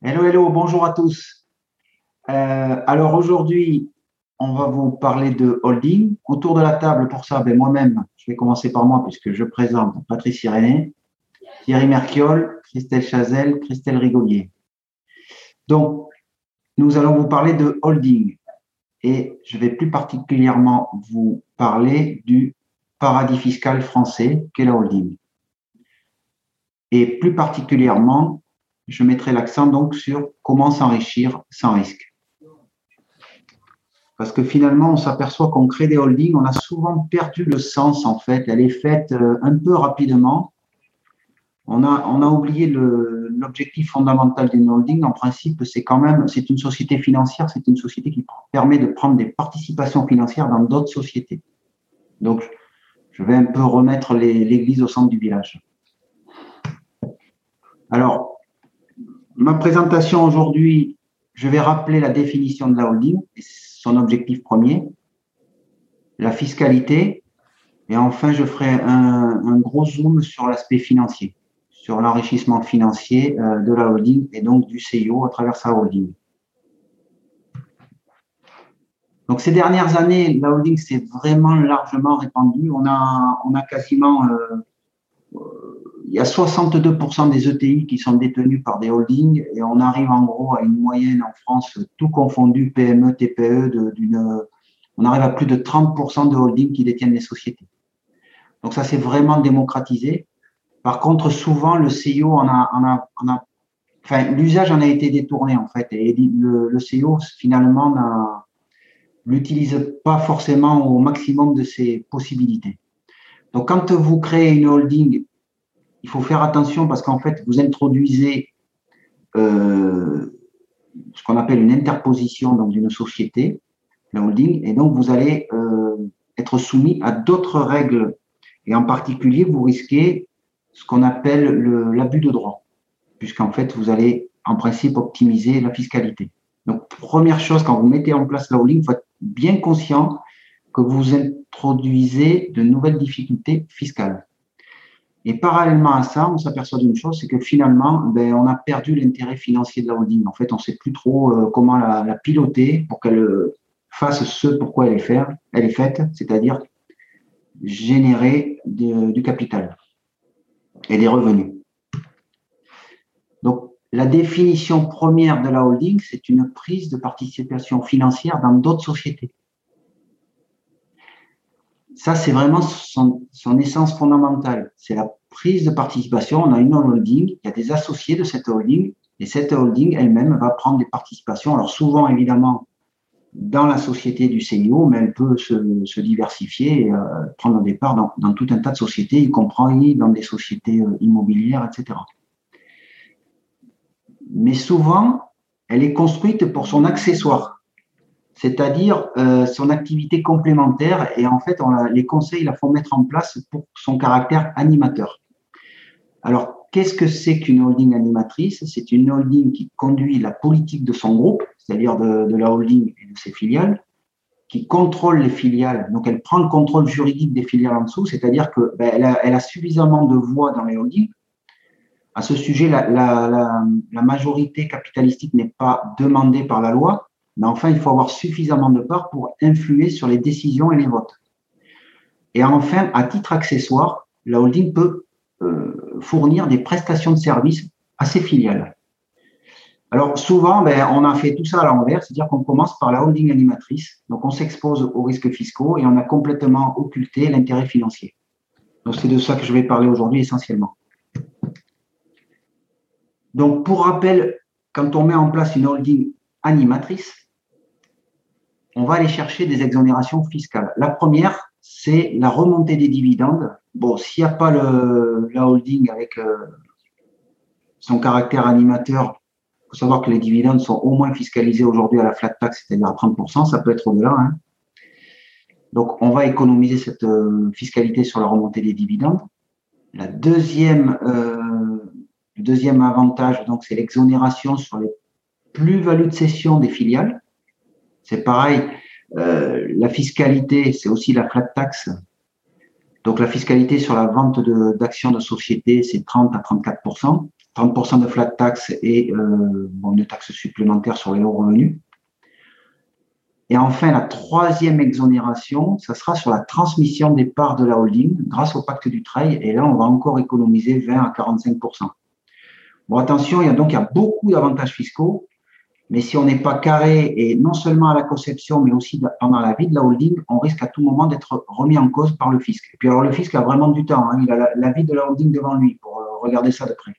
Hello, hello, bonjour à tous. Euh, alors aujourd'hui, on va vous parler de holding. Autour de la table, pour ça, ben moi-même, je vais commencer par moi puisque je présente Patrice Irénée, Thierry Merchiol, Christelle Chazel, Christelle Rigolier. Donc, nous allons vous parler de holding et je vais plus particulièrement vous parler du paradis fiscal français qu'est la holding. Et plus particulièrement, je mettrai l'accent donc sur comment s'enrichir sans risque. Parce que finalement, on s'aperçoit qu'on crée des holdings, on a souvent perdu le sens en fait. Elle est faite euh, un peu rapidement. On a, on a oublié l'objectif fondamental d'une holding. En principe, c'est quand même, c'est une société financière, c'est une société qui permet de prendre des participations financières dans d'autres sociétés. Donc, je vais un peu remettre l'église au centre du village. Alors, Ma présentation aujourd'hui, je vais rappeler la définition de la holding et son objectif premier, la fiscalité, et enfin je ferai un, gros zoom sur l'aspect financier, sur l'enrichissement financier euh, de la holding et donc du CIO à travers sa holding. Donc ces dernières années, la holding s'est vraiment largement répandue. On a, on a quasiment euh, il y a 62% des ETI qui sont détenus par des holdings et on arrive en gros à une moyenne en France, tout confondu, PME, TPE, d'une, on arrive à plus de 30% de holdings qui détiennent les sociétés. Donc ça, c'est vraiment démocratisé. Par contre, souvent, le CIO en a, en a, en a enfin, l'usage en a été détourné en fait et le, le CIO finalement l'utilise pas forcément au maximum de ses possibilités. Donc, quand vous créez une holding il faut faire attention parce qu'en fait, vous introduisez euh, ce qu'on appelle une interposition d'une société, la holding, et donc vous allez euh, être soumis à d'autres règles. Et en particulier, vous risquez ce qu'on appelle l'abus de droit, puisqu'en fait, vous allez en principe optimiser la fiscalité. Donc, première chose, quand vous mettez en place la holding, il faut être bien conscient que vous introduisez de nouvelles difficultés fiscales. Et parallèlement à ça, on s'aperçoit d'une chose, c'est que finalement, ben, on a perdu l'intérêt financier de la holding. En fait, on ne sait plus trop euh, comment la, piloter pour qu'elle euh, fasse ce pourquoi elle est, elle est faite, c'est-à-dire générer du capital et des revenus. Donc, la définition première de la holding, c'est une prise de participation financière dans d'autres sociétés. Ça, c'est vraiment son, son essence fondamentale. C'est la prise de participation, on a une holding, il y a des associés de cette holding, et cette holding elle-même va prendre des participations. Alors souvent, évidemment, dans la société du CIO, mais elle peut se, diversifier et euh, prendre des parts dans, dans, tout un tas de sociétés, y compris dans des sociétés euh, immobilières, etc. Mais souvent, elle est construite pour son accessoire c'est-à-dire euh, son activité complémentaire. Et en fait, les conseils la font mettre en place pour son caractère animateur. Alors, qu'est-ce que c'est qu'une holding animatrice? C'est une holding qui conduit la politique de son groupe, c'est-à-dire de, la holding et de ses filiales, qui contrôle les filiales. Donc, elle prend le contrôle juridique des filiales en dessous, c'est-à-dire qu'elle ben, a, suffisamment de voix dans les holdings. À ce sujet, la, la majorité capitalistique n'est pas demandée par la loi, mais enfin, il faut avoir suffisamment de parts pour influer sur les décisions et les votes. Et enfin, à titre accessoire, la holding peut euh, fournir des prestations de services à ses filiales. Alors souvent, ben, on a fait tout ça à l'envers, c'est-à-dire qu'on commence par la holding animatrice, donc on s'expose aux risques fiscaux et on a complètement occulté l'intérêt financier. Donc c'est de ça que je vais parler aujourd'hui essentiellement. Donc pour rappel, quand on met en place une holding animatrice, on va aller chercher des exonérations fiscales. La première, c'est la remontée des dividendes. Bon, s'il n'y a pas le, la holding avec euh, son caractère animateur, faut savoir que les dividendes sont au moins fiscalisés aujourd'hui à la flat tax, c'est-à-dire à 30%, ça peut être au-delà. Hein. Donc, on va économiser cette euh, fiscalité sur la remontée des dividendes. La deuxième, euh, le deuxième avantage, donc, c'est l'exonération sur les plus-values de cession des filiales. C'est pareil, euh, la fiscalité, c'est aussi la flat tax. Donc, la fiscalité sur la vente d'actions de, société, c'est 30 à 34% 30% de flat tax et euh, une taxe supplémentaire sur les hauts revenus. Et enfin, la troisième exonération, ça sera sur la transmission des parts de la holding grâce au pacte du trail. Et là, on va encore économiser 20 à 45% Bon, attention, il y a donc il y a beaucoup d'avantages fiscaux, mais si on n'est pas carré, et non seulement à la conception, mais aussi pendant la vie de la holding, on risque à tout moment d'être remis en cause par le fisc. Et puis alors, le fisc a vraiment du temps. Hein. il a la, vie de la holding devant lui pour euh, regarder ça de près.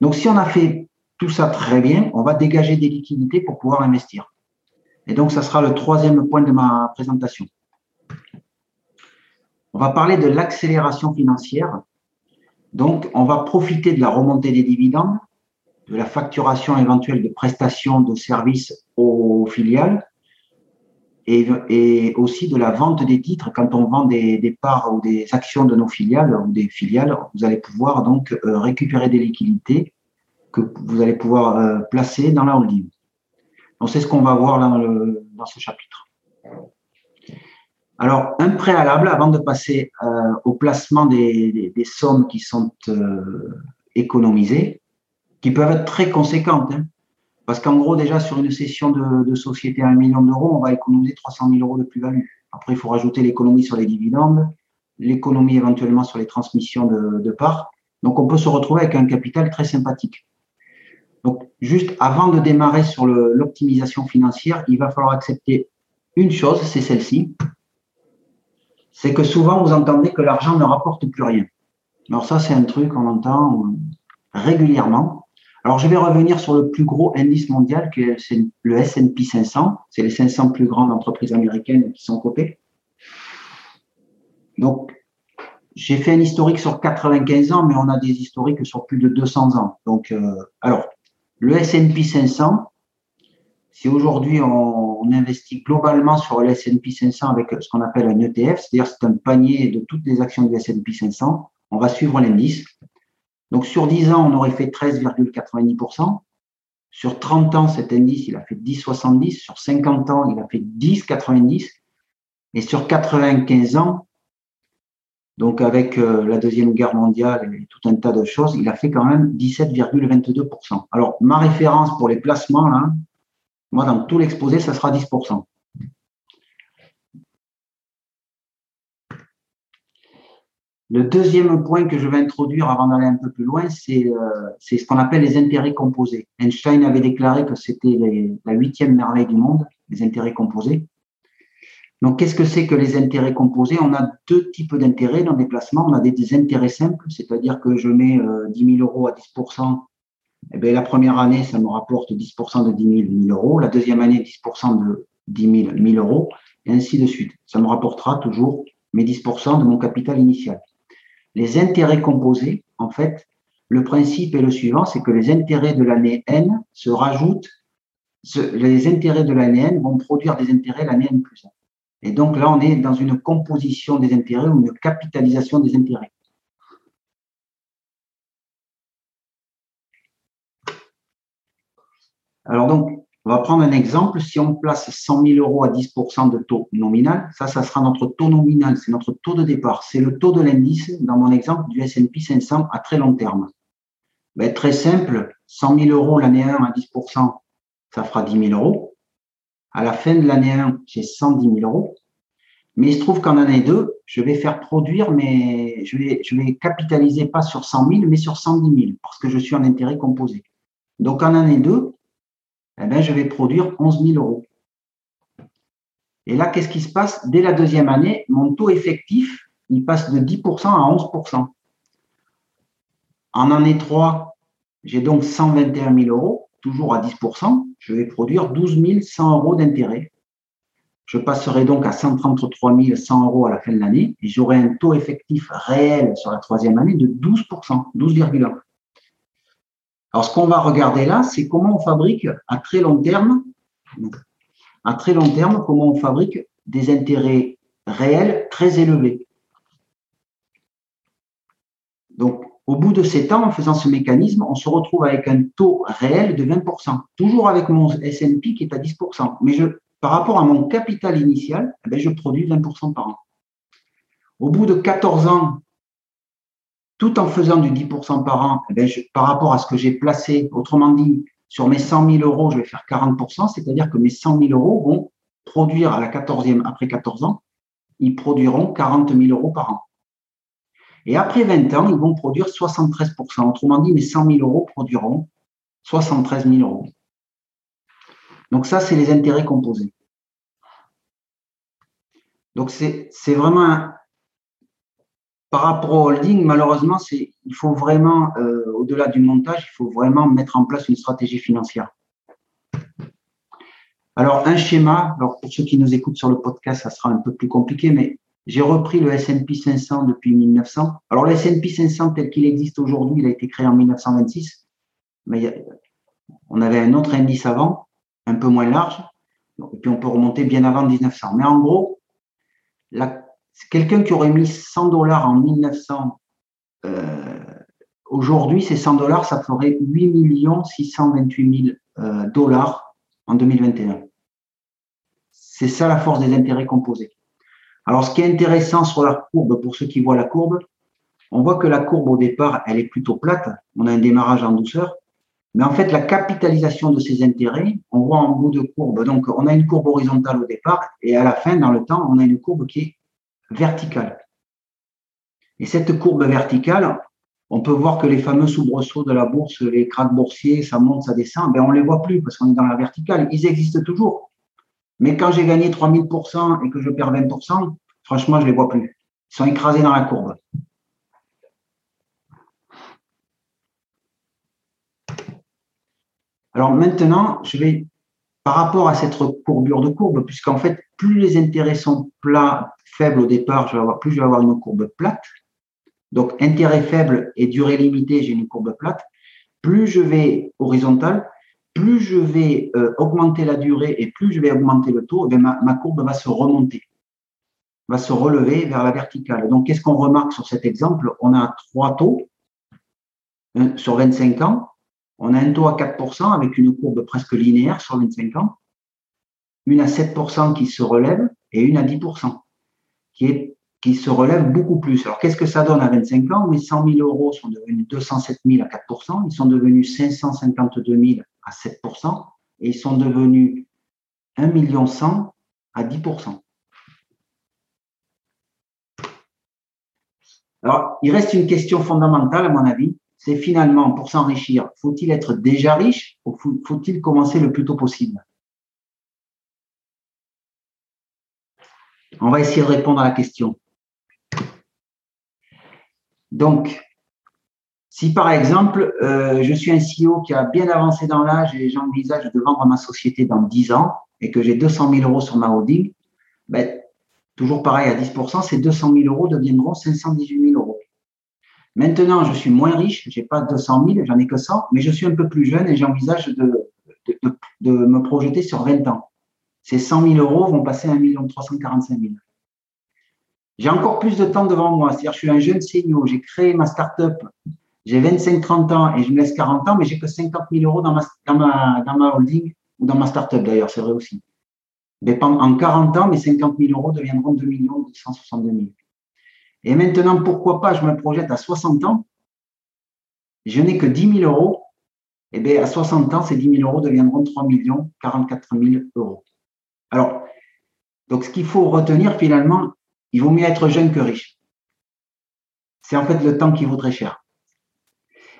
Donc, si on a fait tout ça très bien, on va dégager des liquidités pour pouvoir investir. Et donc, ça sera le troisième point de ma présentation. On va parler de l'accélération financière. Donc, on va profiter de la remontée des dividendes, de la facturation éventuelle de prestations de services aux filiales et, aussi de la vente des titres. Quand on vend des, parts ou des actions de nos filiales ou des filiales, vous allez pouvoir donc euh, récupérer des liquidités que vous allez pouvoir euh, placer dans la holding. Donc, c'est ce qu'on va voir dans, ce chapitre. Alors, un préalable avant de passer euh, au placement des, sommes qui sont économisées, qui peuvent être très conséquentes. Hein. parce qu'en gros, déjà, sur une session de, société à 1 million d'euros, on va économiser 300 000 euros de plus-value. Après, il faut rajouter l'économie sur les dividendes, l'économie éventuellement sur les transmissions de parts. Donc, on peut se retrouver avec un capital très sympathique. Donc, juste avant de démarrer sur l'optimisation financière, il va falloir accepter une chose, c'est celle-ci. C'est que souvent, vous entendez que l'argent ne rapporte plus rien. Alors ça, c'est un truc qu'on entend régulièrement. Alors, je vais revenir sur le plus gros indice mondial, que c'est le S&P 500. C'est les 500 plus grandes entreprises américaines qui sont cotées. Donc, j'ai fait un historique sur 95 ans, mais on a des historiques sur plus de 200 ans. Donc, euh, alors, le S&P 500, si aujourd'hui on, investit globalement sur le S&P 500 avec ce qu'on appelle un ETF, c'est-à-dire c'est un panier de toutes les actions du S&P 500, on va suivre l'indice. Donc sur 10 ans, on aurait fait 13,90%. Sur 30 ans, cet indice, il a fait 10,70. Sur 50 ans, il a fait 10,90. Et sur 95 ans, donc avec euh, la Deuxième Guerre mondiale et tout un tas de choses, il a fait quand même 17,22%. Alors, ma référence pour les placements, là, moi, dans tout l'exposé, ça sera 10%. Le deuxième point que je vais introduire avant d'aller un peu plus loin, c'est euh, ce qu'on appelle les intérêts composés. Einstein avait déclaré que c'était la huitième merveille du monde, les intérêts composés. Donc, qu'est-ce que c'est que les intérêts composés? On a deux types d'intérêts dans des placements. On a des, intérêts simples, c'est-à-dire que je mets 10 euh, 000 euros à 10% eh bien, la première année, ça me rapporte 10% de 10 000, euros. La deuxième année, 10% de 10 000, 1000 euros, et ainsi de suite. Ça me rapportera toujours mes 10% de mon capital initial. Les intérêts composés, en fait, le principe est le suivant, c'est que les intérêts de l'année N se rajoutent, les intérêts de l'année N vont produire des intérêts l'année N plus 1. Et donc là, on est dans une composition des intérêts ou une capitalisation des intérêts. Alors donc, on va prendre un exemple. Si on place 100 000 euros à 10% de taux nominal, ça, ça sera notre taux nominal, c'est notre taux de départ. C'est le taux de l'indice, dans mon exemple, du S&P 500 à très long terme. Ben, très simple, 100 000 euros l'année 1 à 10% ça fera 10 000 euros. À la fin de l'année 1, j'ai 110 000 euros. Mais il se trouve qu'en année 2, je vais faire produire, mais je vais, je vais capitaliser pas sur 100 000, mais sur 110 000, parce que je suis en intérêt composé. Donc en année 2, eh ben, je vais produire 11 000 euros. Et là, qu'est-ce qui se passe? Dès la deuxième année, mon taux effectif, il passe de 10% à 11%. En année 3, j'ai donc 121 000 euros, toujours à 10% je vais produire 12 100 euros d'intérêt. Je passerai donc à 133 100 euros à la fin de l'année et j'aurai un taux effectif réel sur la troisième année de 12%, 12,1%. Alors, ce qu'on va regarder là, c'est comment on fabrique à très long terme, à très long terme, comment on fabrique des intérêts réels très élevés. Donc, au bout de sept ans, en faisant ce mécanisme, on se retrouve avec un taux réel de 20%, toujours avec mon S&P qui est à 10%. Mais par rapport à mon capital initial, eh je produis 20% par an. Au bout de 14 ans, tout en faisant du 10% par an, eh par rapport à ce que j'ai placé, autrement dit, sur mes 100 000 euros, je vais faire 40%, c'est-à-dire que mes 100 000 euros vont produire à la 14e, après 14 ans, ils produiront 40 000 euros par an. Et après 20 ans, ils vont produire 73%. Autrement dit, mes 100 000 euros produiront 73 000 euros. Donc ça, c'est les intérêts composés. Donc c'est vraiment, par rapport au holding, malheureusement, il faut vraiment, euh, au-delà du montage, il faut vraiment mettre en place une stratégie financière. Alors, un schéma, alors pour ceux qui nous écoutent sur le podcast, ça sera un peu plus compliqué, mais j'ai repris le S&P 500 depuis 1900. Alors, le S&P 500 tel qu'il existe aujourd'hui, il a été créé en 1926. Mais on avait un autre indice avant, un peu moins large. Et puis, on peut remonter bien avant 1900. Mais en gros, quelqu'un qui aurait mis 100 dollars en 1900, euh, aujourd'hui, ces 100 dollars, ça ferait 8 628 000 euh, dollars en 2021. C'est ça la force des intérêts composés. Alors, ce qui est intéressant sur la courbe, pour ceux qui voient la courbe, on voit que la courbe au départ, elle est plutôt plate. On a un démarrage en douceur. Mais en fait, la capitalisation de ces intérêts, on voit en bout de courbe. Donc, on a une courbe horizontale au départ et à la fin, dans le temps, on a une courbe qui est verticale. Et cette courbe verticale, on peut voir que les fameux soubresauts de la bourse, les cracks boursiers, ça monte, ça descend, ben on ne les voit plus parce qu'on est dans la verticale. Ils existent toujours. Mais quand j'ai gagné 3000% et que je perds 20%, franchement, je ne les vois plus. Ils sont écrasés dans la courbe. Alors maintenant, je vais, par rapport à cette courbure de courbe, puisqu'en fait, plus les intérêts sont plats, faibles au départ, plus je vais avoir une courbe plate. Donc, intérêt faible et durée limitée, j'ai une courbe plate. Plus je vais horizontal, plus je vais euh, augmenter la durée et plus je vais augmenter le taux, eh ma, courbe va se remonter, va se relever vers la verticale. Donc, qu'est-ce qu'on remarque sur cet exemple? On a trois taux sur 25 ans. On a un taux à 4% avec une courbe presque linéaire sur 25 ans, une à 7% qui se relève et une à 10% qui, se relève beaucoup plus. Alors, qu'est-ce que ça donne à 25 ans? Mes 100 000 euros sont devenus 207 000 à 4%, ils sont devenus 552 000 à 7% et ils sont devenus 1 million 100 à 10%. Alors, il reste une question fondamentale, à mon avis, c'est finalement, pour s'enrichir, faut-il être déjà riche ou faut-il commencer le plus tôt possible? On va essayer de répondre à la question. Donc, si par exemple, euh, je suis un CEO qui a bien avancé dans l'âge et j'envisage de vendre ma société dans 10 ans et que j'ai 200 000 euros sur ma holding, ben, toujours pareil à 10%, ces 200 000 euros deviendront 518 000 euros. Maintenant, je suis moins riche, j'ai pas 200 000, j'en ai que 100, mais je suis un peu plus jeune et j'envisage de, de, me projeter sur 20 ans. Ces 100 000 euros vont passer à 1 345 000. J'ai encore plus de temps devant moi. C'est-à-dire, je suis un jeune CEO, j'ai créé ma start-up j'ai 25-30 ans et je me laisse 40 ans, mais j'ai que 50 000 euros dans ma, dans ma, dans ma holding ou dans ma startup d'ailleurs, c'est vrai aussi. Mais en 40 ans, mes 50 000 euros deviendront 2 262 000. Et maintenant, pourquoi pas, je me projette à 60 ans, je n'ai que 10 000 euros, et eh bien à 60 ans, ces 10 000 euros deviendront 3 millions 44 000 euros. Alors, donc ce qu'il faut retenir finalement, il vaut mieux être jeune que riche. C'est en fait le temps qui vaut très cher.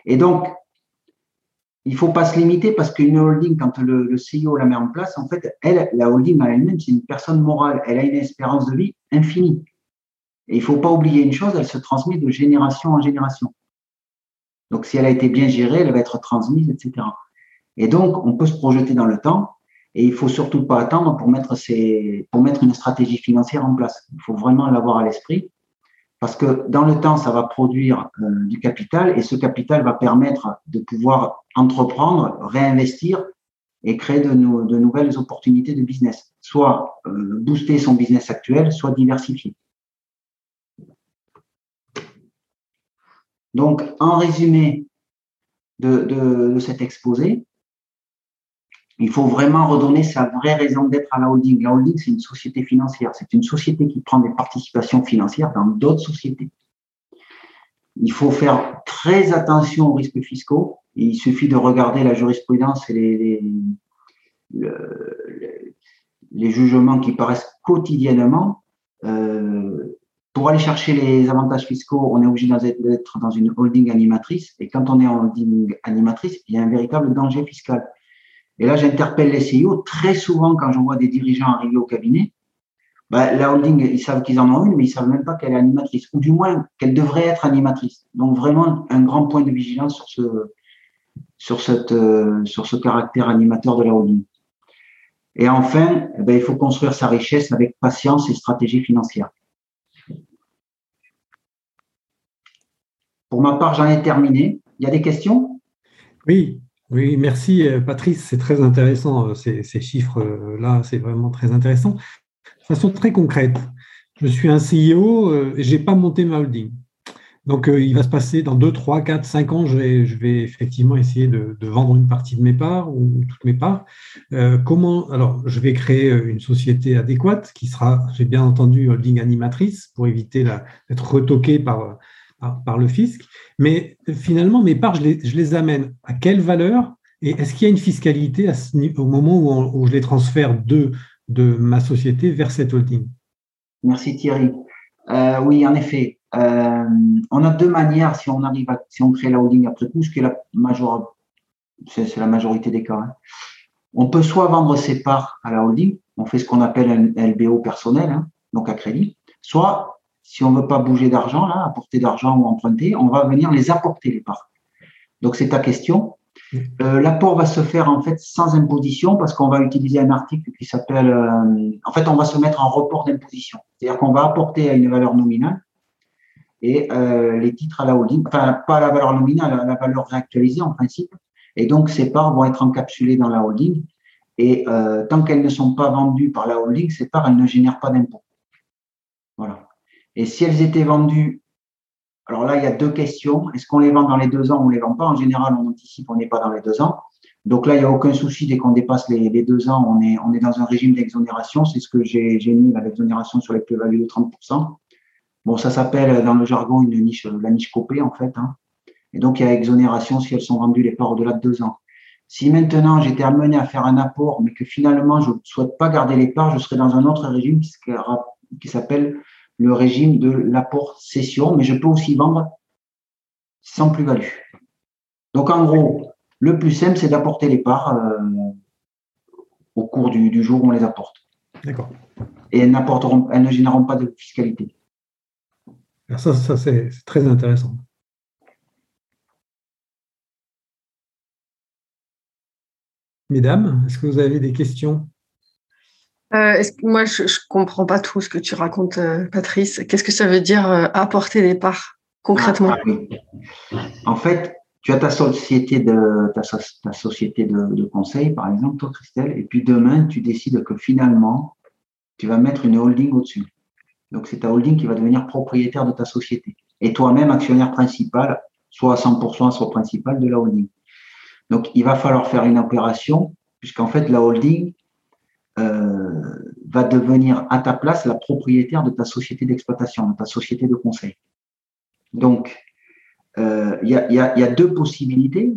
Et donc, il ne faut pas se limiter parce qu'une holding, quand le, le, CEO la met en place, en fait, elle, la holding à elle-même, c'est une personne morale. Elle a une espérance de vie infinie. Et il ne faut pas oublier une chose, elle se transmet de génération en génération. Donc, si elle a été bien gérée, elle va être transmise, etc. Et donc, on peut se projeter dans le temps et il faut surtout pas attendre pour mettre, une stratégie financière en place. Il faut vraiment l'avoir à l'esprit parce que dans le temps, ça va produire euh, du capital et ce capital va permettre de pouvoir entreprendre, réinvestir et créer de, de nouvelles opportunités de business, soit euh, booster son business actuel, soit diversifier. Donc, en résumé de, de cet exposé, il faut vraiment redonner sa vraie raison d'être à la holding. La holding, c'est une société financière. C'est une société qui prend des participations financières dans d'autres sociétés. Il faut faire très attention aux risques fiscaux. il suffit de regarder la jurisprudence et les, les, jugements qui paraissent quotidiennement. Euh, pour aller chercher les avantages fiscaux, on est obligé d'être dans une holding animatrice. Et quand on est en holding animatrice, il y a un véritable danger fiscal. Et là, j'interpelle les CIO. Très souvent, quand je vois des dirigeants arriver au cabinet, bah, la holding, ils savent qu'ils en ont une, mais ils savent même pas qu'elle est animatrice, ou du moins qu'elle devrait être animatrice. Donc vraiment un grand point de vigilance sur ce, sur cette, euh, sur ce caractère animateur de la holding. Et enfin, eh ben, il faut construire sa richesse avec patience et stratégie financière. Pour ma part, j'en ai terminé. Il y a des questions? Oui, oui, merci euh, Patrice, c'est très intéressant, euh, ces, chiffres-là, c'est vraiment très intéressant. De façon très concrète, je suis un CEO je n'ai pas monté ma holding. Donc, euh, il va se passer dans 2, 3, 4, 5 ans, je vais, je vais effectivement essayer de, vendre une partie de mes parts ou toutes mes parts. comment Alors, je vais créer une société adéquate qui sera, j'ai bien entendu, holding animatrice pour éviter d'être retoqué par, par, le fisc. Mais finalement, mes parts, je les, amène à quelle valeur Et est-ce qu'il y a une fiscalité au moment où, je les transfère de, ma société vers cette holding? Merci Thierry. Euh, oui, en effet. Euh, on a deux manières si on arrive si crée la holding après coup, ce qui est la major, c'est, la majorité des cas. Hein. On peut soit vendre ses parts à la holding, on fait ce qu'on appelle un LBO personnel, hein, donc à crédit, soit si on ne veut pas bouger d'argent, là, apporter d'argent ou emprunter, on va venir les apporter, les parts. Donc, c'est ta question. Euh, l'apport va se faire en fait sans imposition parce qu'on va utiliser un article qui s'appelle. Euh, en fait, on va se mettre en report d'imposition. C'est-à-dire qu'on va apporter à une valeur nominale et euh, les titres à la holding, enfin, pas à la valeur nominale, à la valeur réactualisée en principe. Et donc, ces parts vont être encapsulées dans la holding. Et tant qu'elles ne sont pas vendues par la holding, ces parts, elles ne génèrent pas d'impôt. Voilà. Et si elles étaient vendues, alors là, il y a deux questions. Est-ce qu'on les vend dans les deux ans ou on les vend pas? En général, on anticipe, on n'est pas dans les deux ans. Donc là, il n'y a aucun souci dès qu'on dépasse les, deux ans, on est, dans un régime d'exonération. C'est ce que j'ai mis, l'exonération sur les plus-values de 30%. Bon, ça s'appelle dans le jargon une niche, la niche copée en fait. Hein. Et donc, il y a exonération si elles sont vendues les parts au-delà de deux ans. Si maintenant j'étais amené à faire un apport, mais que finalement je ne souhaite pas garder les parts, je serais dans un autre régime qui s'appelle le régime de l'apport cession, mais je peux aussi vendre sans plus-value. Donc en gros, le plus simple, c'est d'apporter les parts euh, au cours du, jour où on les apporte. D'accord. Et elles, elles ne généreront pas de fiscalité. ça, ça c'est très intéressant. Mesdames, est-ce que vous avez des questions? Euh, moi, je ne comprends pas tout ce que tu racontes, euh, Patrice. Qu'est-ce que ça veut dire euh, apporter des parts concrètement? Ah, En fait, tu as ta société de ta, société de, conseil, par exemple, toi, Christelle, et puis demain, tu décides que finalement, tu vas mettre une holding au-dessus. Donc, c'est ta holding qui va devenir propriétaire de ta société. Et toi-même, actionnaire principal, soit à 100%, soit principal de la holding. Donc, il va falloir faire une opération, puisqu'en fait, la holding, va devenir à ta place la propriétaire de ta société d'exploitation, de ta société de conseil. Donc, euh, il y, a, deux possibilités.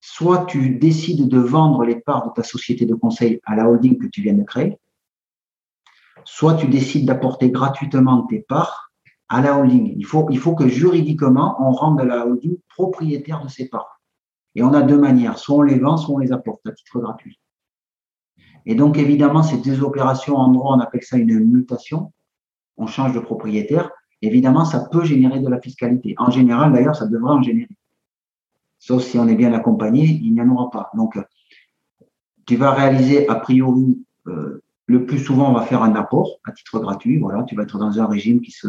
Soit tu décides de vendre les parts de ta société de conseil à la holding que tu viens de créer, soit tu décides d'apporter gratuitement tes parts à la holding. Il faut, il faut que juridiquement, on rende la holding propriétaire de ses parts. Et on a deux manières, soit on les vend, soit on les apporte à titre gratuit. Et donc, évidemment, ces deux opérations en droit, on appelle ça une mutation. On change de propriétaire. Évidemment, ça peut générer de la fiscalité. En général, d'ailleurs, ça devrait en générer. Sauf si on est bien accompagné, il n'y en aura pas. Donc, tu vas réaliser, a priori, euh, le plus souvent, on va faire un apport à titre gratuit. Voilà, tu vas être dans un régime qui se,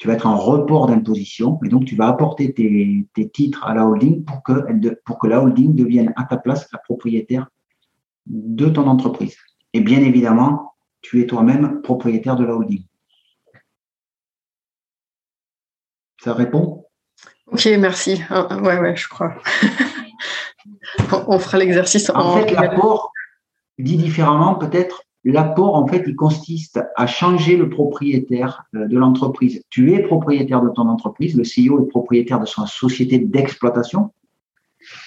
tu vas être en report d'imposition et donc tu vas apporter tes, titres à la holding pour que, pour que la holding devienne à ta place la propriétaire de ton entreprise. Et bien évidemment, tu es toi-même propriétaire de la holding. Ça répond? Ok, merci. Ah, ah, ouais, ouais, je crois. on fera l'exercice en, en fait, l'apport, dit différemment, peut-être, L'apport, en fait, il consiste à changer le propriétaire euh, de l'entreprise. Tu es propriétaire de ton entreprise, le CEO est propriétaire de sa société d'exploitation,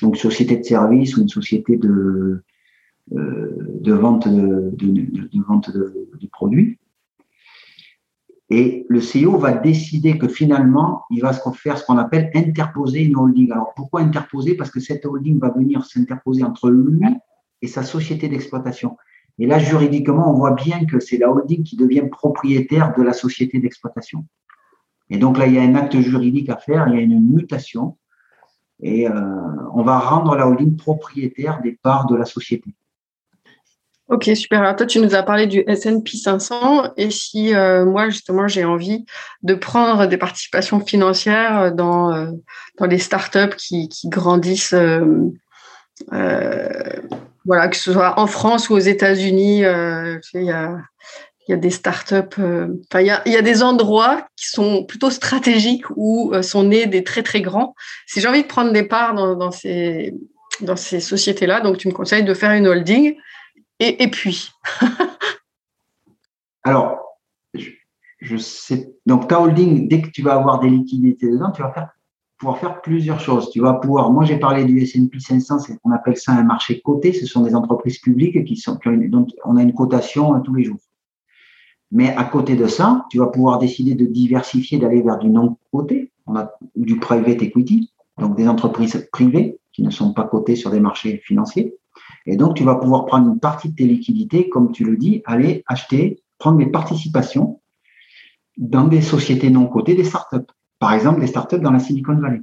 donc société de service ou une société de, de vente de, vente de, produits. Et le CEO va décider que finalement, il va faire ce qu'on appelle interposer une holding. Alors pourquoi interposer? Parce que cette holding va venir s'interposer entre lui et sa société d'exploitation. Et là, juridiquement, on voit bien que c'est la holding qui devient propriétaire de la société d'exploitation. Et donc là, il y a un acte juridique à faire, il y a une mutation, et euh, on va rendre la holding propriétaire des parts de la société. Ok, super. Alors toi, tu nous as parlé du S&P 500. Et si euh, moi, justement, j'ai envie de prendre des participations financières dans, euh, dans les startups qui, qui grandissent voilà, que ce soit en France ou aux États-Unis, euh, il y a, y a des startups, euh, enfin, il, y a, des endroits qui sont plutôt stratégiques où euh, sont nés des très très grands. Si j'ai envie de prendre des parts dans, ces, dans ces sociétés-là, donc tu me conseilles de faire une holding. Et, puis Alors, je, sais. Donc, ta holding, dès que tu vas avoir des liquidités dedans, tu vas pouvoir faire plusieurs choses. Tu vas pouvoir, moi j'ai parlé du S&P 500, c'est qu'on appelle ça un marché coté. Ce sont des entreprises publiques qui sont, dont on a une cotation euh, tous les jours. Mais à côté de ça, tu vas pouvoir décider de diversifier, d'aller vers du non coté, on du private equity, donc des entreprises privées qui ne sont pas cotées sur des marchés financiers. Et donc tu vas pouvoir prendre une partie de tes liquidités, comme tu le dis, aller acheter, prendre des participations dans des sociétés non cotées, des startups. Par exemple, des startups dans la Silicon Valley.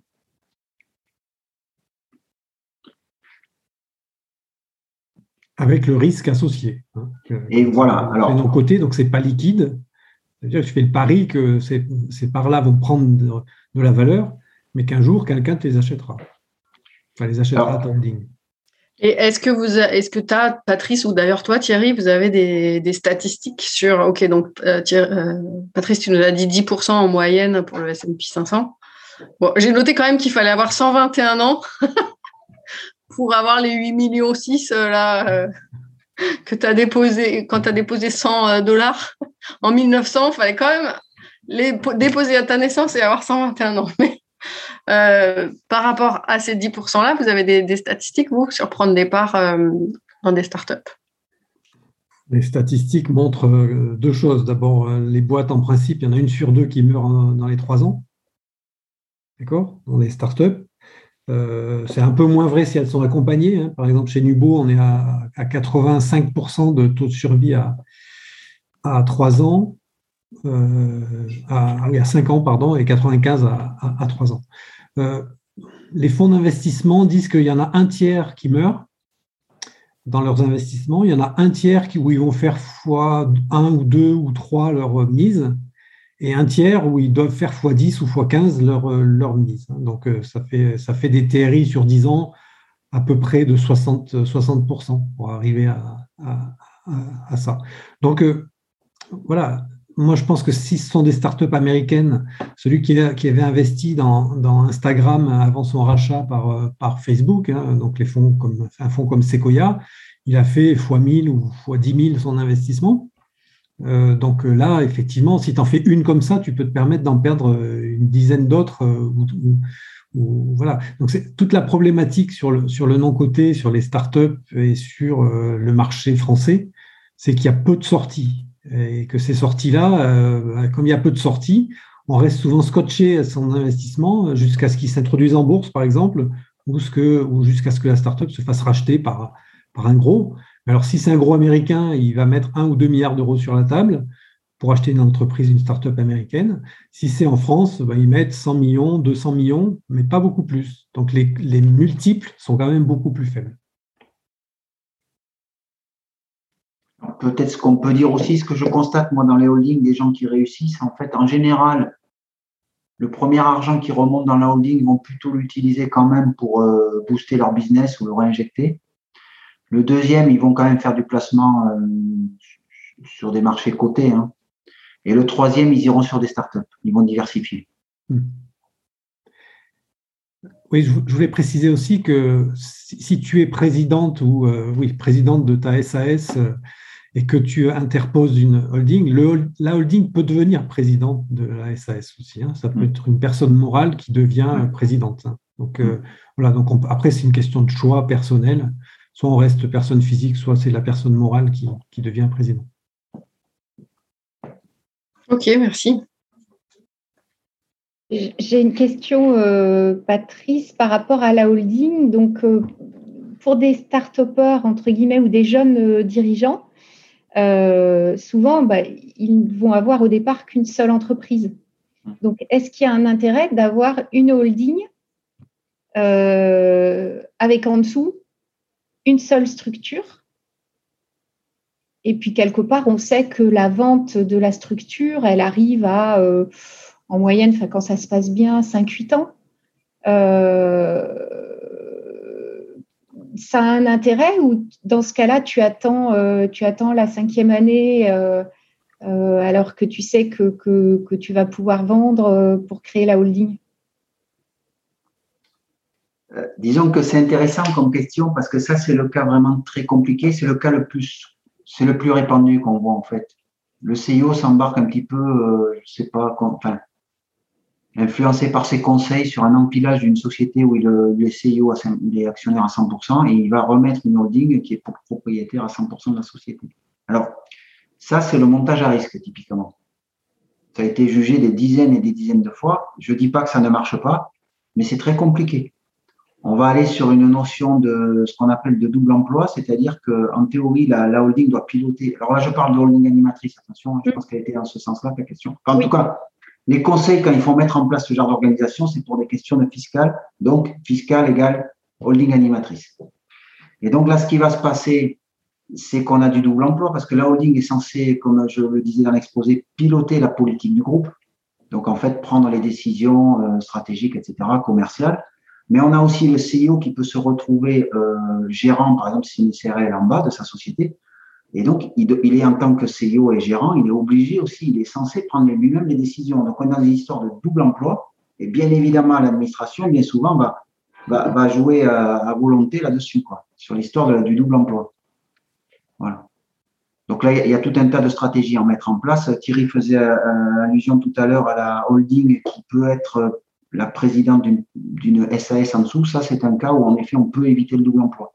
Avec le risque associé. Hein, et voilà. Alors, de côté, donc c'est pas liquide. C'est-à-dire que je fais le pari que ces, par-là vont prendre de, la valeur, mais qu'un jour, quelqu'un te les achètera. Enfin, les achètera à. Et est-ce que vous, est-ce que tu as, Patrice, ou d'ailleurs toi, Thierry, vous avez des, statistiques sur, ok, donc euh, euh, Patrice, tu nous as dit 10% en moyenne pour le S&P 500. Bon, j'ai noté quand même qu'il fallait avoir 121 ans pour avoir les 8 millions 6 euh, là que tu as déposé quand tu as déposé 100 dollars en 1900. Il fallait quand même les déposer à ta naissance et avoir 121 ans. Euh, par rapport à ces 10%-là, vous avez des, statistiques, vous, sur prendre des parts euh, dans des startups? Les statistiques montrent euh, deux choses. D'abord, les boîtes, en principe, il y en a une sur deux qui meurt dans les trois ans. D'accord? Dans les startups. c'est un peu moins vrai si elles sont accompagnées. Hein. Par exemple, chez Nubo, on est à, 85% de taux de survie à, à 3 ans. Euh, à, à, 5 ans, pardon, et 95 à, à, 3 ans. Euh, les fonds d'investissement disent qu'il y en a un tiers qui meurt dans leurs investissements, il y en a un tiers qui, où ils vont faire fois 1 ou 2 ou 3 leur mise, et un tiers où ils doivent faire fois 10 ou fois 15 leur, leur mise. Donc ça fait, ça fait des TRI sur 10 ans à peu près de 60, 60% pour arriver à, à, à ça. Donc voilà, moi, je pense que si ce sont des startups américaines, celui qui, avait investi dans, Instagram avant son rachat par, euh, Facebook, hein, donc les fonds comme, un fonds comme Sequoia, il a fait x 1000 ou x 10 000 son investissement. Euh, donc là, effectivement, si tu en fais une comme ça, tu peux te permettre d'en perdre une dizaine d'autres. Euh, voilà. Donc c'est toute la problématique sur le, sur le non-côté, sur les startups et sur le marché français, c'est qu'il y a peu de sorties et que ces sorties-là, euh, comme il y a peu de sorties, on reste souvent scotché à son investissement jusqu'à ce qu'il s'introduise en bourse, par exemple, ou, jusqu'à ce que la startup se fasse racheter par, par un gros. Alors, si c'est un gros américain, il va mettre un ou deux milliards d'euros sur la table pour acheter une entreprise, une startup américaine. Si c'est en France, bah, ils mettent 100 millions, 200 millions, mais pas beaucoup plus. Donc, les multiples sont quand même beaucoup plus faibles. Peut-être ce qu'on peut dire aussi, ce que je constate moi dans les holdings, des gens qui réussissent, en fait, en général, le premier argent qui remonte dans la holding, vont plutôt l'utiliser quand même pour euh, booster leur business ou le réinjecter. Le deuxième, ils vont quand même faire du placement euh, sur des marchés cotés. Hein. Et le troisième, ils iront sur des startups. Ils vont diversifier. Hmm. Oui, je voulais préciser aussi que si tu es présidente ou euh, présidente de ta SAS et que tu interposes une holding, la holding peut devenir présidente de la SAS aussi. Hein. Ça peut mm. être une personne morale qui devient présidente. Hein. Donc euh, mm. voilà. Donc après, c'est une question de choix personnel. Soit on reste personne physique, soit c'est la personne morale qui, devient président. Ok, merci. J'ai une question, euh, Patrice, par rapport à la holding. Donc, euh, pour des start-upers, entre guillemets, ou des jeunes dirigeants, euh, souvent, bah, ils vont avoir au départ qu'une seule entreprise. Donc, est-ce qu'il y a un intérêt d'avoir une holding euh, avec en dessous une seule structure? Et puis, quelque part, on sait que la vente de la structure, elle arrive à, euh, en moyenne, quand ça se passe bien, 5-8 ans ça a un intérêt ou dans ce cas-là, tu attends, euh, tu attends la cinquième année euh, euh, alors que tu sais que, que, tu vas pouvoir vendre pour créer la holding? Disons que c'est intéressant comme question parce que ça, c'est le cas vraiment très compliqué. C'est le cas le plus, c'est le plus répandu qu'on voit en fait. Le CIO s'embarque un petit peu, je sais pas, enfin, influencé par ses conseils sur un empilage d'une société où il, est CEO, il est actionnaire à 100%, et il va remettre une holding qui est propriétaire à 100% de la société. Alors, ça, c'est le montage à risque, typiquement. Ça a été jugé des dizaines et des dizaines de fois. Je ne dis pas que ça ne marche pas, mais c'est très compliqué. On va aller sur une notion de ce qu'on appelle de double emploi, c'est-à-dire qu'en théorie, la, holding doit piloter. Alors là, je parle de holding animatrice, attention, hein, je pense qu'elle était dans ce sens-là, ta question. en tout cas, les conseils, quand il faut mettre en place ce genre d'organisation, c'est pour des questions de fiscal. Donc, fiscal égale holding animatrice. Et donc là, ce qui va se passer, c'est qu'on a du double emploi parce que la holding est censée, comme je le disais dans l'exposé, piloter la politique du groupe. Donc, en fait, prendre les décisions euh, stratégiques, etc., commerciales. Mais on a aussi le CEO qui peut se retrouver euh, gérant, par exemple, si une CRL en bas de sa société. Et donc, il, est en tant que CEO et gérant, il est obligé aussi, il est censé prendre lui-même les décisions. Donc, on a des histoires de double emploi. Et bien évidemment, l'administration, bien souvent, va, va, jouer à, volonté là-dessus, quoi, sur l'histoire du double emploi. Voilà. Donc là, il y a tout un tas de stratégies à mettre en place. Thierry faisait euh, allusion tout à l'heure à la holding qui peut être la présidente d'une SAS en dessous. Ça, c'est un cas où, en effet, on peut éviter le double emploi.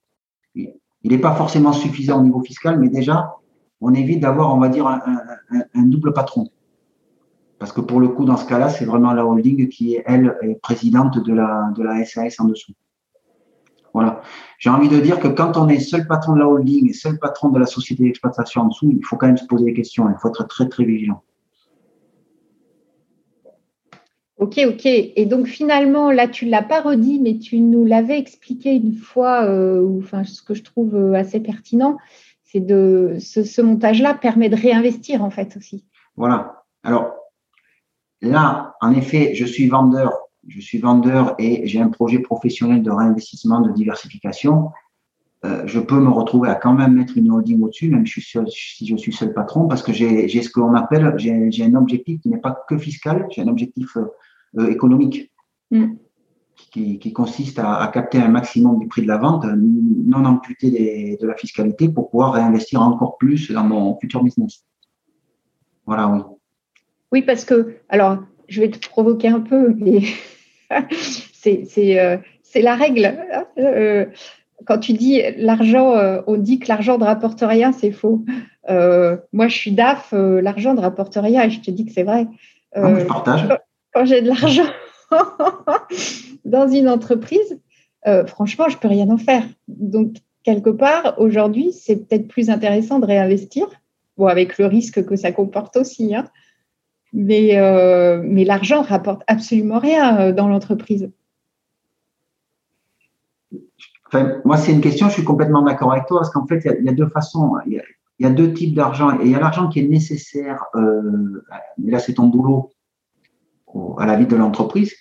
Il n'est pas forcément suffisant au niveau fiscal, mais déjà, on évite d'avoir, on va dire, un, double patron. Parce que pour le coup, dans ce cas-là, c'est vraiment la holding qui est, elle, est présidente de la, de la SAS en dessous. Voilà. J'ai envie de dire que quand on est seul patron de la holding et seul patron de la société d'exploitation en dessous, il faut quand même se poser des questions. Il faut être très, très vigilant. Ok, ok. Et donc finalement, là, tu ne l'as pas redit, mais tu nous l'avais expliqué une fois, euh, enfin, ce que je trouve euh, assez pertinent, c'est de ce, montage-là permet de réinvestir en fait aussi. Voilà. Alors là, en effet, je suis vendeur, je suis vendeur et j'ai un projet professionnel de réinvestissement, de diversification. Euh, je peux me retrouver à quand même mettre une holding au-dessus, même si je suis seul patron, parce que j'ai ce qu'on appelle, j'ai un objectif qui n'est pas que fiscal, j'ai un objectif euh, économique. Mm. Qui, consiste à, capter un maximum du prix de la vente, non amputé de la fiscalité pour pouvoir réinvestir encore plus dans mon futur business. Voilà, oui. Oui, parce que, alors, je vais te provoquer un peu, mais c'est euh, la règle. Hein. Euh, quand tu dis l'argent, on dit que l'argent ne rapporte rien, c'est faux. moi, je suis DAF, l'argent ne rapporte rien et je te dis que c'est vrai. je partage quand j'ai de l'argent dans une entreprise, euh, franchement, je peux rien en faire. Donc, quelque part, aujourd'hui, c'est peut-être plus intéressant de réinvestir, bon, avec le risque que ça comporte aussi. Hein. Mais, euh, mais l'argent rapporte absolument rien euh, dans l'entreprise. moi, c'est une question, je suis complètement d'accord avec toi, parce qu'en fait, il y, a deux façons. Il y a, deux types d'argent. Il y a l'argent qui est nécessaire, là, c'est ton boulot, à la vie de l'entreprise,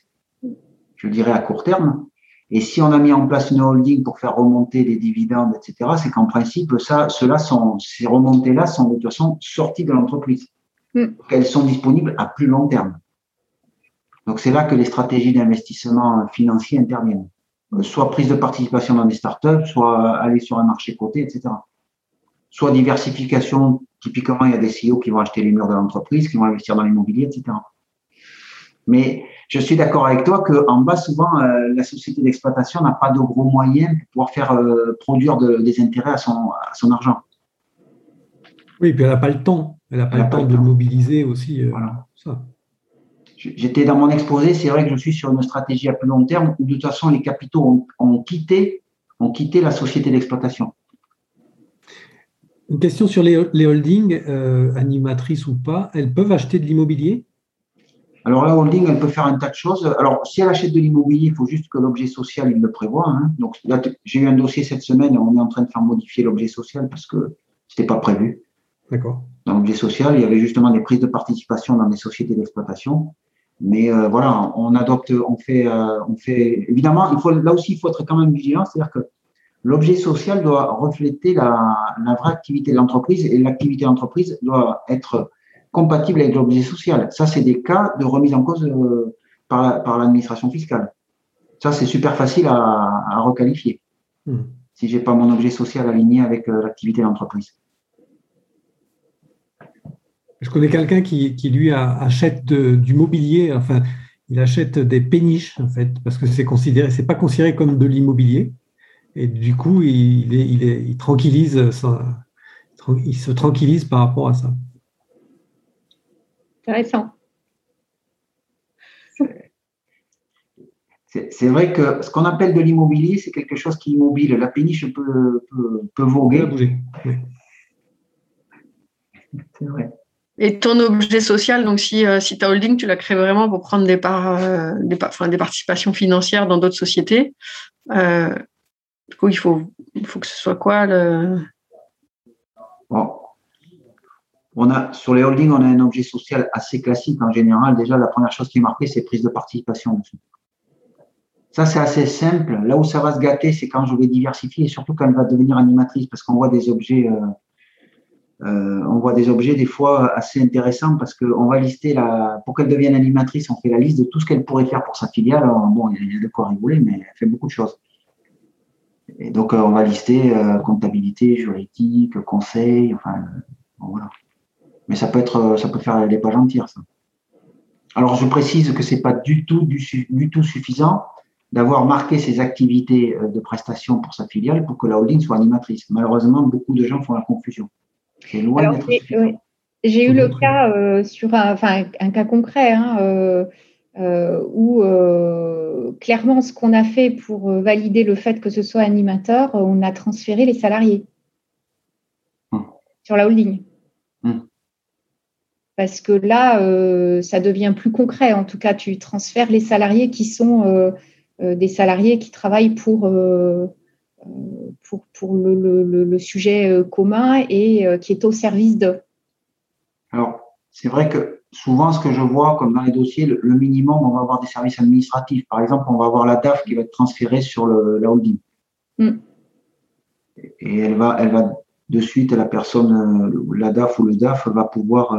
je dirais à court terme. Et si on a mis en place une holding pour faire remonter des dividendes, etc., c'est qu'en principe, ça, cela sont, ces remontées-là sont de toute façon sorties de l'entreprise. Mm. Elles sont disponibles à plus long terme. Donc c'est là que les stratégies d'investissement financier interviennent. Euh, soit prise de participation dans des startups, soit aller sur un marché coté, etc. Soit diversification. Typiquement, il y a des CEO qui vont acheter les murs de l'entreprise, qui vont investir dans l'immobilier, etc. Mais je suis d'accord avec toi qu'en bas, souvent, euh, la société d'exploitation n'a pas de gros moyens pour pouvoir faire euh, produire des intérêts à son, son argent. Oui, puis elle n'a pas le temps. Elle n'a pas, le temps de mobiliser aussi voilà. ça. J'étais dans mon exposé, c'est vrai que je suis sur une stratégie à plus long terme où de toute façon les capitaux ont, quitté, ont quitté la société d'exploitation. Une question sur les, holdings, euh, animatrices ou pas, elles peuvent acheter de l'immobilier? Alors la holding, elle peut faire un tas de choses. Alors si elle achète de l'immobilier, il faut juste que l'objet social, il le prévoit. Hein. Donc j'ai eu un dossier cette semaine, on est en train de faire modifier l'objet social parce que ce n'était pas prévu. D'accord. Dans l'objet social, il y avait justement des prises de participation dans des sociétés d'exploitation. Mais euh, voilà, on adopte, on fait, euh, on fait. Évidemment, il faut là aussi, il faut être quand même vigilant, c'est-à-dire que l'objet social doit refléter la, la vraie activité de l'entreprise et l'activité de l'entreprise doit être compatible avec l'objet social. Ça, c'est des cas de remise en cause euh, par l'administration fiscale. Ça, c'est super facile à, à requalifier. Hmm. Si j'ai pas mon objet social aligné avec l'activité de l'entreprise. Je connais quelqu'un qui, lui achète du mobilier, enfin, il achète des péniches, en fait, parce que c'est considéré, c'est pas considéré comme de l'immobilier. Et du coup, il, il, tranquillise, il se tranquillise par rapport à ça. Intéressant. C'est vrai que ce qu'on appelle de l'immobilier, c'est quelque chose qui est immobile. La péniche peut, peut, peut voguer. bouger. C'est vrai. Et ton objet social, donc si, euh, si ta holding, tu la crées vraiment pour prendre des parts, euh, des, des, participations financières dans d'autres sociétés, euh, du coup, il faut, il faut que ce soit quoi le. On a, sur les holdings, on a un objet social assez classique en général. Déjà, la première chose qui est marquée, c'est prise de participation. Ça, c'est assez simple. Là où ça va se gâter, c'est quand je vais diversifier et surtout quand elle va devenir animatrice parce qu'on voit des objets euh, on voit des objets des fois assez intéressants parce qu'on va lister la, pour qu'elle devienne animatrice, on fait la liste de tout ce qu'elle pourrait faire pour sa filiale. bon, il y a de quoi rigoler, mais elle fait beaucoup de choses. Et donc, euh, on va lister euh, comptabilité, juridique, conseil, enfin, voilà. Mais ça peut être, ça peut faire des pages entières, ça. Alors, je précise que c'est pas du tout, du, tout suffisant d'avoir marqué ses activités de prestation pour sa filiale pour que la holding soit animatrice. Malheureusement, beaucoup de gens font la confusion. J'ai eu le cas euh, sur un, enfin, un cas concret hein, euh, euh, où clairement ce qu'on a fait pour valider le fait que ce soit animateur, on a transféré les salariés hum. sur la holding. Hum. Parce que là, ça devient plus concret. En tout cas, tu transfères les salariés qui sont des salariés qui travaillent pour pour, pour le, sujet euh, commun et euh, qui est au service de Alors, c'est vrai que souvent, ce que je vois, comme dans les dossiers, le, minimum, on va avoir des services administratifs. Par exemple, on va avoir la DAF qui va être transférée sur la holding. Mm. Et elle va, elle va de suite, la personne, euh, la DAF ou le DAF va pouvoir,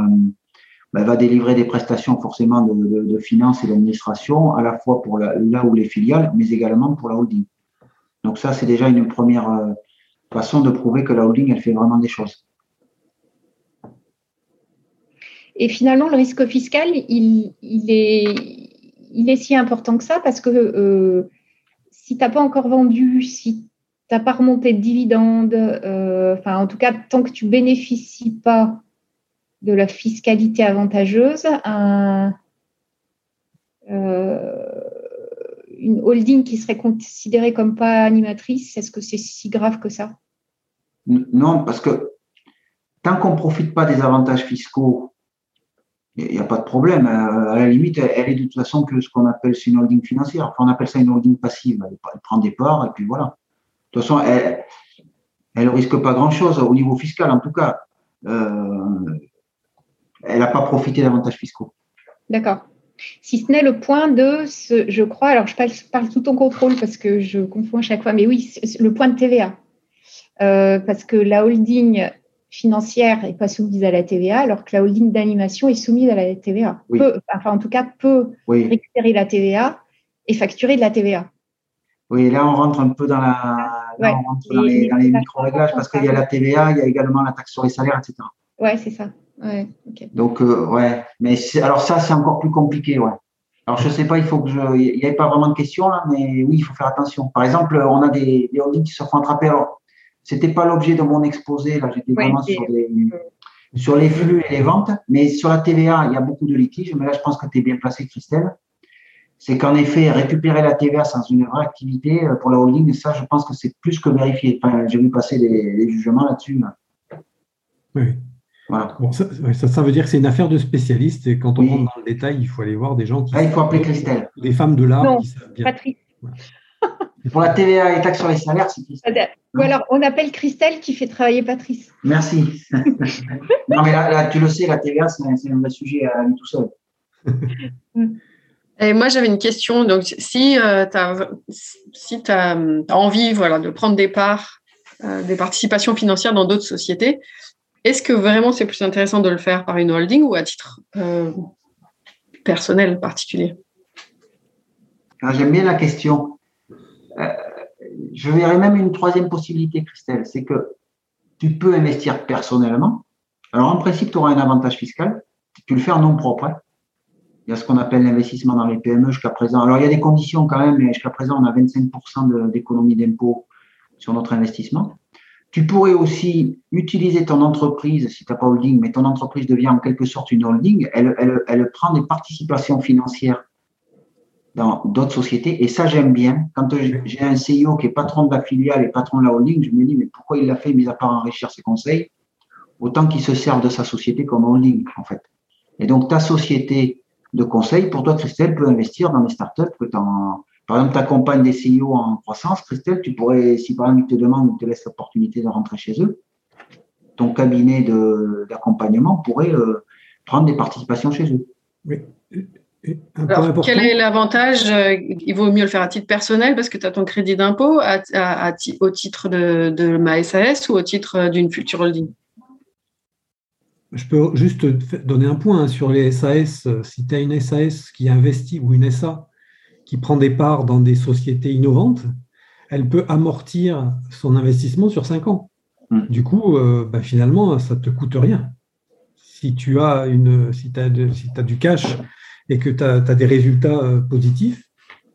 bah, va délivrer des prestations forcément de, de, finances et d'administration, à la fois pour là où les filiales, mais également pour la holding. Donc ça, c'est déjà une première euh, façon de prouver que la holding, elle fait vraiment des choses. Et finalement, le risque fiscal, il, est, si important que ça parce que euh, si tu n'as pas encore vendu, si tu n'as pas remonté de dividendes, euh, enfin en tout cas, tant que tu bénéficies pas de la fiscalité avantageuse, un, une holding qui serait considérée comme pas animatrice, est-ce que c'est si grave que ça? Non, parce que tant qu'on ne profite pas des avantages fiscaux, il n'y a pas de problème. Euh, à la limite, elle est de toute façon que ce qu'on appelle une holding financière. on appelle ça une holding passive. Elle prend des parts et puis voilà. De toute façon, elle ne risque pas grand-chose au niveau fiscal, en tout cas. Euh, elle n'a pas profité d'avantages fiscaux. D'accord. Si ce n'est le point de, ce, je crois, alors je parle, parle sous ton contrôle parce que je confonds à chaque fois, mais oui, le point de TVA. Euh, parce que la holding financière n'est pas soumise à la TVA, alors que la holding d'animation est soumise à la TVA. enfin, en tout cas, peut récupérer la TVA et facturer de la TVA. Oui, là, on rentre un peu dans, la, on rentre dans les, les micro-réglages parce qu'il y a la TVA, il y a également la taxe sur les salaires, etc. Oui, c'est ça. Ouais, Donc, euh, ouais. Mais alors, ça, c'est encore plus compliqué, ouais. Alors, je sais pas, il faut que je. Il n'y avait pas vraiment de questions, là, mais oui, il faut faire attention. Par exemple, on a des, des holdings qui se font attraper. Alors, c'était pas l'objet de mon exposé, là, j'étais vraiment sur, sur les flux et les ventes. Mais sur la TVA, il y a beaucoup de litiges. Mais là, je pense que tu es bien placé, Christelle c'est qu'en effet, récupérer la TVA sans une vraie activité euh, pour la holding, ça, je pense que c'est plus que vérifié. Enfin, j'ai vu passer des, jugements là-dessus. Oui. Voilà. ça, ça, veut dire que c'est une affaire de spécialistes et quand on rentre dans le détail, il faut aller voir des gens qui. Là, il faut appeler Christelle. Des femmes de l'art qui savent bien. Patrice. Pour la TVA et taxes sur les salaires, c'est Christelle. Ou alors, on appelle Christelle qui fait travailler Patrice. Merci. non, mais là, tu le sais, la TVA, c'est un, vrai sujet à lui tout seul. Et moi, j'avais une question. Donc, si euh, tu as, si as, envie voilà, de prendre des parts, euh, des participations financières dans d'autres sociétés, est-ce que vraiment c'est plus intéressant de le faire par une holding ou à titre euh, personnel particulier? J'aime bien la question. je verrais même une troisième possibilité, Christelle, c'est que tu peux investir personnellement. Alors, en principe, tu auras un avantage fiscal. Tu le fais en nom propre. Hein. Il y a ce qu'on appelle l'investissement dans les PME jusqu'à présent. Alors, il y a des conditions quand même, mais jusqu'à présent, on a 25% d'économie d'impôt sur notre investissement. Tu pourrais aussi utiliser ton entreprise, si tu n'as pas holding, mais ton entreprise devient en quelque sorte une holding, elle, elle, elle prend des participations financières dans d'autres sociétés. Et ça, j'aime bien. Quand j'ai un CEO qui est patron de la filiale et patron de la holding, je me dis, mais pourquoi il l'a fait, mis à part enrichir ses conseils? Autant qu'il se serve de sa société comme holding, en fait. Et donc, ta société de conseils. Pour toi, Christelle, peut investir dans les startups que tu Par exemple, tu accompagnes des CEO en croissance. Christelle, tu pourrais, si par exemple ils te demandent ou te laissent l'opportunité de rentrer chez eux, ton cabinet d'accompagnement pourrait euh, prendre des participations chez eux. Oui. Alors, quel est l'avantage euh, Il vaut mieux le faire à titre personnel parce que tu as ton crédit d'impôt au titre de, de, ma SAS ou au titre d'une future holding? Je peux juste donner un point hein, sur les SAS. Si tu as une SAS qui investit ou une SA qui prend des parts dans des sociétés innovantes, elle peut amortir son investissement sur 5 ans. Hmm. Du coup, euh, bah, finalement, ça ne te coûte rien. Si tu as, une, si as, du cash et que tu as, des résultats euh, positifs,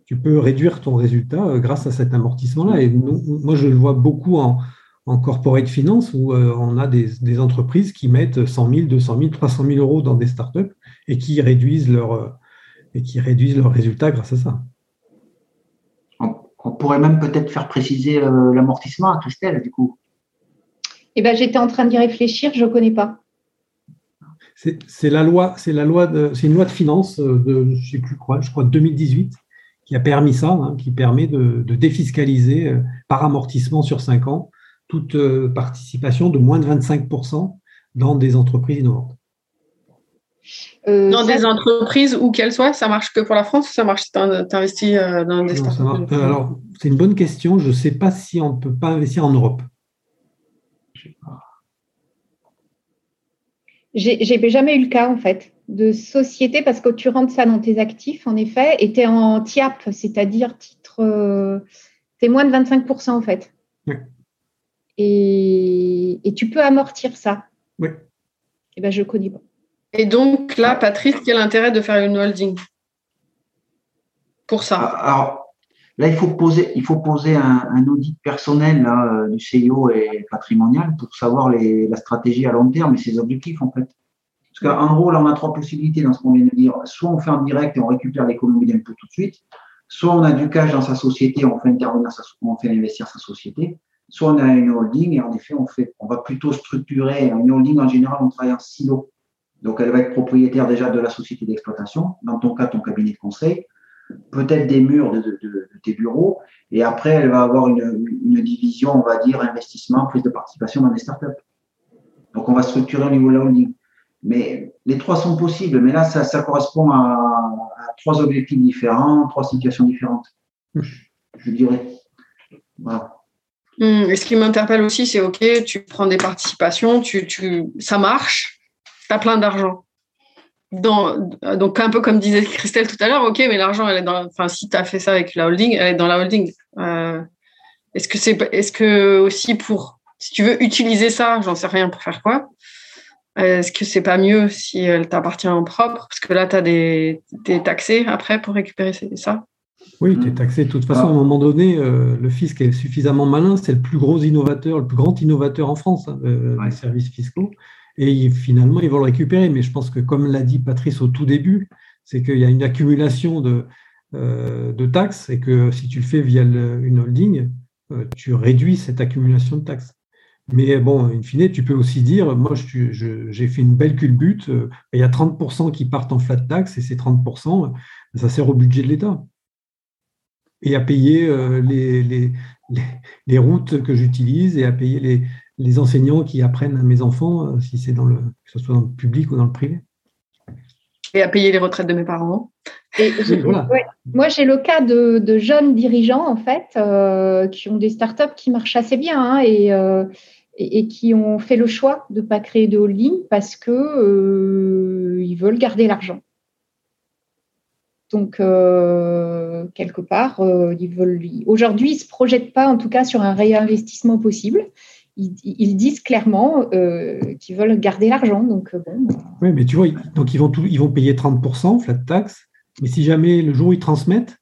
tu peux réduire ton résultat euh, grâce à cet amortissement-là. Et moi, je le vois beaucoup en, en corporate finance où euh, on a des, entreprises qui mettent 100 000, 200 000, 300 000 euros dans des startups et qui réduisent leur, et qui réduisent leurs résultats grâce à ça. On, pourrait même peut-être faire préciser euh, l'amortissement à Christelle, du coup. Eh ben, j'étais en train d'y réfléchir, je ne connais pas. C'est la loi, c'est la loi c'est une loi de finances de, je sais plus quoi, je crois 2018 qui a permis ça, hein, qui permet de, de défiscaliser par amortissement sur 5 ans toute euh, participation de moins de 25% dans des entreprises innovantes. Euh, dans des entreprises où qu'elles soient, ça marche que pour la France ou ça marche si tu investis euh, dans des startups Alors, c'est une bonne question. Je ne sais pas si on ne peut pas investir en Europe. J'ai jamais eu le cas, en fait, de société, parce que tu rentres ça dans tes actifs, en effet, et tu es en TIAP, c'est-à-dire titre. tu es moins de 25%, en fait. Oui et, tu peux amortir ça. Oui. Eh ben, je ne connais pas. Et donc là, Patrice, quel intérêt de faire une holding pour ça? Ah, Alors là, il faut poser, il faut poser un, audit personnel là, du CIO et patrimonial pour savoir les, la stratégie à long terme et ses objectifs en fait. Parce qu'en gros, là, on a trois possibilités dans ce qu'on vient de dire. Soit on fait en direct et on récupère l'économie d'impôt tout de suite. Soit on a du cash dans sa société, on fait intervenir on fait investir sa société soit on a une holding et en effet, on, fait, on va plutôt structurer. Une holding, en général, on travaille en silo. Donc, elle va être propriétaire déjà de la société d'exploitation, dans ton cas, ton cabinet de conseil, peut-être des murs de, tes bureaux, et après, elle va avoir une, division, on va dire, investissement, prise de participation dans les startups. Donc, on va structurer au niveau de la holding. Mais les trois sont possibles, mais là, ça, correspond à, trois objectifs différents, trois situations différentes. Je dirais. Voilà. Hmm, et ce qui m'interpelle aussi, c'est OK, tu prends des participations, tu, ça marche, tu as plein d'argent. donc, un peu comme disait Christelle tout à l'heure, OK, mais l'argent, elle est dans. Enfin, si tu as fait ça avec la holding, elle est dans la holding. Euh, est-ce que c'est est-ce que aussi pour si tu veux utiliser ça, j'en sais rien pour faire quoi Est-ce que c'est pas mieux si elle t'appartient en propre? Parce que là, tu as des, es taxé après pour récupérer ça Oui, tu es taxé. De toute façon, à un moment donné, euh, le fisc est suffisamment malin. C'est le plus gros innovateur, le plus grand innovateur en France hein, des services fiscaux. Et finalement, ils vont le récupérer. Mais je pense que, comme l'a dit Patrice au tout début, c'est qu'il y a une accumulation de, euh, de taxes et que si tu le fais via une holding, euh, tu réduis cette accumulation de taxes. Mais bon, in fine, tu peux aussi dire, moi, j'ai fait une belle culbute, euh, il y a 30% qui partent en flat tax et ces 30%, ça sert au budget de l'État. Et à payer euh, les, les, routes que j'utilise et à payer les, les, enseignants qui apprennent à mes enfants, si c'est dans le, que ce soit dans le public ou dans le privé et à payer les retraites de mes parents. Moi, j'ai le cas de, jeunes dirigeants, en fait, euh, qui ont des startups qui marchent assez bien hein, euh, et, et, qui ont fait le choix de ne pas créer de holding parce qu'ils euh, veulent garder l'argent. Donc, quelque part, ils veulent. Aujourd'hui, ils ne se projettent pas, en tout cas, sur un réinvestissement possible ils, disent clairement euh, qu'ils veulent garder l'argent. Donc, euh, bon. Oui, mais tu vois, donc ils vont, tout, ils vont payer 30% flat tax, mais si jamais le jour où ils transmettent,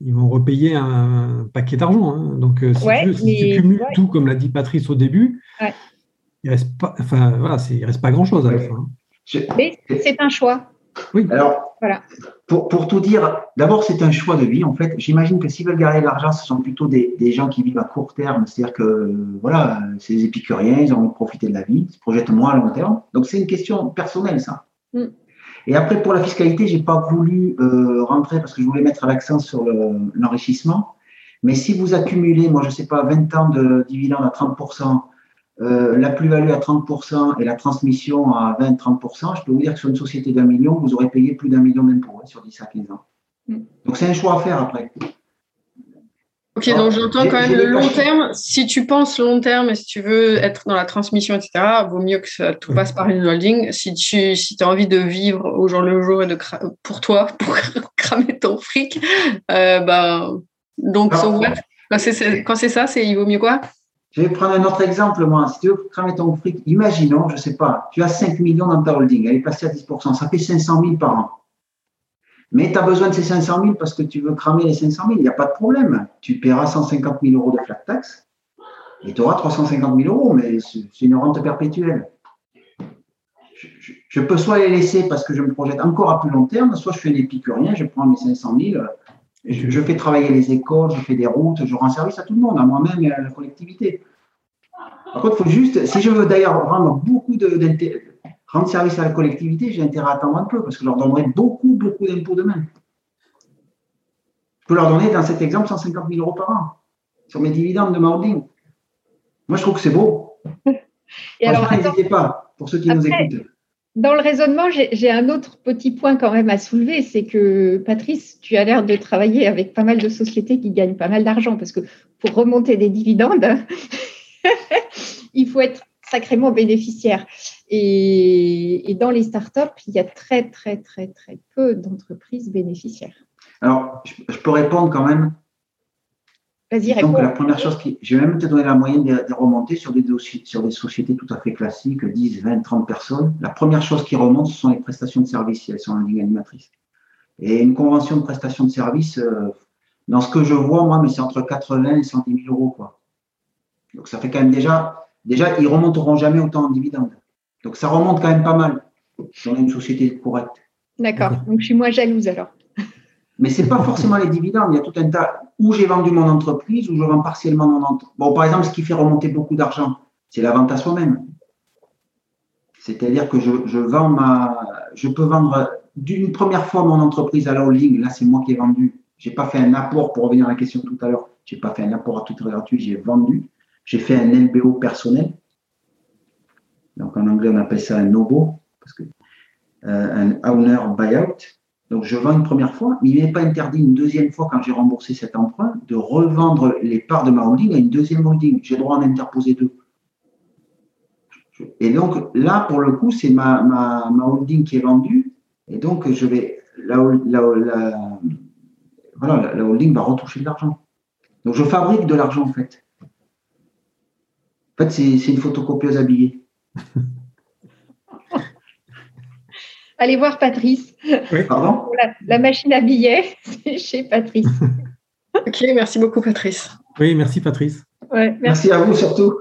ils vont repayer un paquet d'argent. Hein. Donc, euh, si, tu, cumules tout, comme l'a dit Patrice au début, il ne reste, pas, enfin, voilà, reste pas grand-chose à la fin. Hein. Mais c'est un choix. Oui. Alors, voilà. pour, pour tout dire, d'abord, c'est un choix de vie. En fait, j'imagine que s'ils veulent garder de l'argent, ce sont plutôt des, des, gens qui vivent à court terme. C'est-à-dire que, voilà, c'est des épicuriens, ils ont envie de profiter de la vie, ils se projettent moins à long terme. Donc, c'est une question personnelle, ça. Mm. Et après, pour la fiscalité, j'ai pas voulu euh, rentrer parce que je voulais mettre l'accent sur l'enrichissement. Mais si vous accumulez, moi, je sais pas, 20 ans de dividendes à 30%, euh, la plus-value à 30% et la transmission à 20-30%, je peux vous dire que sur une société d'un million, vous aurez payé plus d'un million d'impôts hein, sur 10 à 15 ans. Mm. Donc c'est un choix à faire après. Ok, donc j'entends quand même le long terme. Si tu penses long terme et si tu veux être dans la transmission, etc., vaut mieux que ça, tout passe par une holding. Si tu si as envie de vivre au jour le jour et de pour toi, pour cramer ton fric, euh, ben, donc, quand c'est ça, c'est il vaut mieux quoi? Je vais prendre un autre exemple, moi. Si tu veux cramer ton fric, imaginons, je ne sais pas, tu as 5 millions dans ta holding, elle est passée à 10%, ça fait 500 000 par an. Mais tu as besoin de ces 500 000 parce que tu veux cramer les 500 000, il n'y a pas de problème. Tu paieras 150 000 euros de flat tax et tu auras 350 000 euros, mais c'est une rente perpétuelle. Je, peux soit les laisser parce que je me projette encore à plus long terme, soit je fais des rien, je prends mes 500 000 je, fais travailler les écoles, je fais des routes, je rends service à tout le monde, à moi-même et à la collectivité. Par contre, il faut juste, si je veux d'ailleurs rendre beaucoup de, rendre service à la collectivité, j'ai intérêt à attendre un peu parce que je leur donnerai beaucoup, beaucoup d'impôts demain. Je peux leur donner, dans cet exemple, 150 000 euros par an sur mes dividendes de ma holding. Moi, je trouve que c'est beau. Et alors, n'hésitez pas, pour ceux qui nous écoutent dans le raisonnement, j'ai un autre petit point quand même à soulever, c'est que Patrice, tu as l'air de travailler avec pas mal de sociétés qui gagnent pas mal d'argent, parce que pour remonter des dividendes, il faut être sacrément bénéficiaire. Et, dans les startups, il y a très, très, très, très peu d'entreprises bénéficiaires. Alors, je peux répondre quand même donc, la première chose qui. Je vais même te donner la moyenne des, remontées sur des, sur des sociétés tout à fait classiques, 10, 20, 30 personnes. La première chose qui remonte, ce sont les prestations de services, si elles sont en ligne animatrice. Et une convention de prestation de services, euh, dans ce que je vois, moi, mais c'est entre 80 et 110 000 euros. Quoi. Donc, ça fait quand même déjà. Déjà, ils remonteront jamais autant en dividendes. Donc, ça remonte quand même pas mal si on a une société correcte. D'accord. Donc, je suis moins jalouse alors. Mais ce n'est pas forcément les dividendes. Il y a tout un tas où j'ai vendu mon entreprise, où je vends partiellement mon entreprise. Bon, par exemple, ce qui fait remonter beaucoup d'argent, c'est la vente à soi-même. C'est-à-dire que je, vends ma, je peux vendre d'une première fois mon entreprise à la holding. Là, c'est moi qui ai vendu. Je n'ai pas fait un apport pour revenir à la question tout à l'heure. Je n'ai pas fait un apport à titre gratuit. J'ai vendu. J'ai fait un LBO personnel. Donc en anglais, on appelle ça un NOBO. parce que un owner buyout. Donc, je vends une première fois, mais il n'est pas interdit une deuxième fois, quand j'ai remboursé cet emprunt, de revendre les parts de ma holding à une deuxième holding. J'ai le droit d'interposer deux. Et donc, là, pour le coup, c'est ma, holding qui est vendue. Et donc, je vais, la, voilà, la holding va retoucher de l'argent. Donc, je fabrique de l'argent, en fait. En fait, c'est une photocopieuse habillée. Allez voir Patrice. Oui, pardon? La, machine à billets, c'est chez Patrice. ok, merci beaucoup, Patrice. Oui, merci, Patrice. merci à vous surtout.